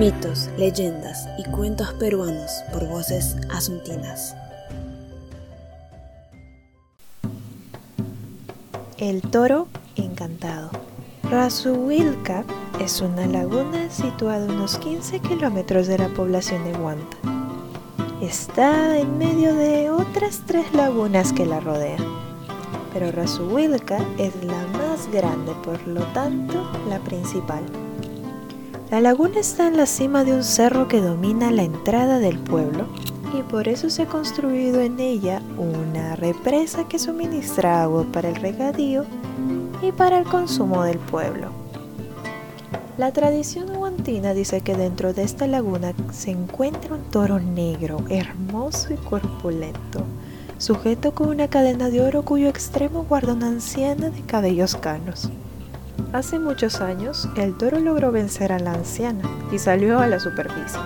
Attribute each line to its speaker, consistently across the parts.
Speaker 1: Mitos, leyendas y cuentos peruanos por voces asuntinas.
Speaker 2: El toro encantado. Rasuilca es una laguna situada a unos 15 kilómetros de la población de Huanta. Está en medio de otras tres lagunas que la rodean, pero Rasuilca es la más grande, por lo tanto, la principal. La laguna está en la cima de un cerro que domina la entrada del pueblo y por eso se ha construido en ella una represa que suministra agua para el regadío y para el consumo del pueblo. La tradición huantina dice que dentro de esta laguna se encuentra un toro negro, hermoso y corpulento, sujeto con una cadena de oro cuyo extremo guarda una anciana de cabellos canos. Hace muchos años, el toro logró vencer a la anciana y salió a la superficie.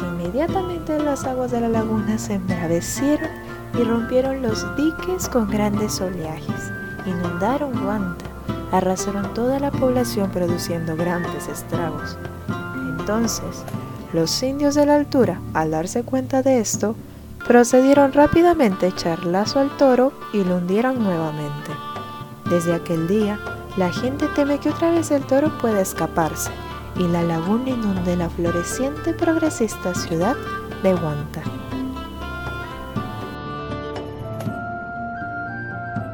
Speaker 2: Inmediatamente las aguas de la laguna se embravecieron y rompieron los diques con grandes oleajes, inundaron Guanta, arrasaron toda la población produciendo grandes estragos. Entonces, los indios de la altura, al darse cuenta de esto, procedieron rápidamente a echar lazo al toro y lo hundieron nuevamente. Desde aquel día, la gente teme que otra vez el toro pueda escaparse y la laguna inunde la floreciente progresista ciudad de Huanta.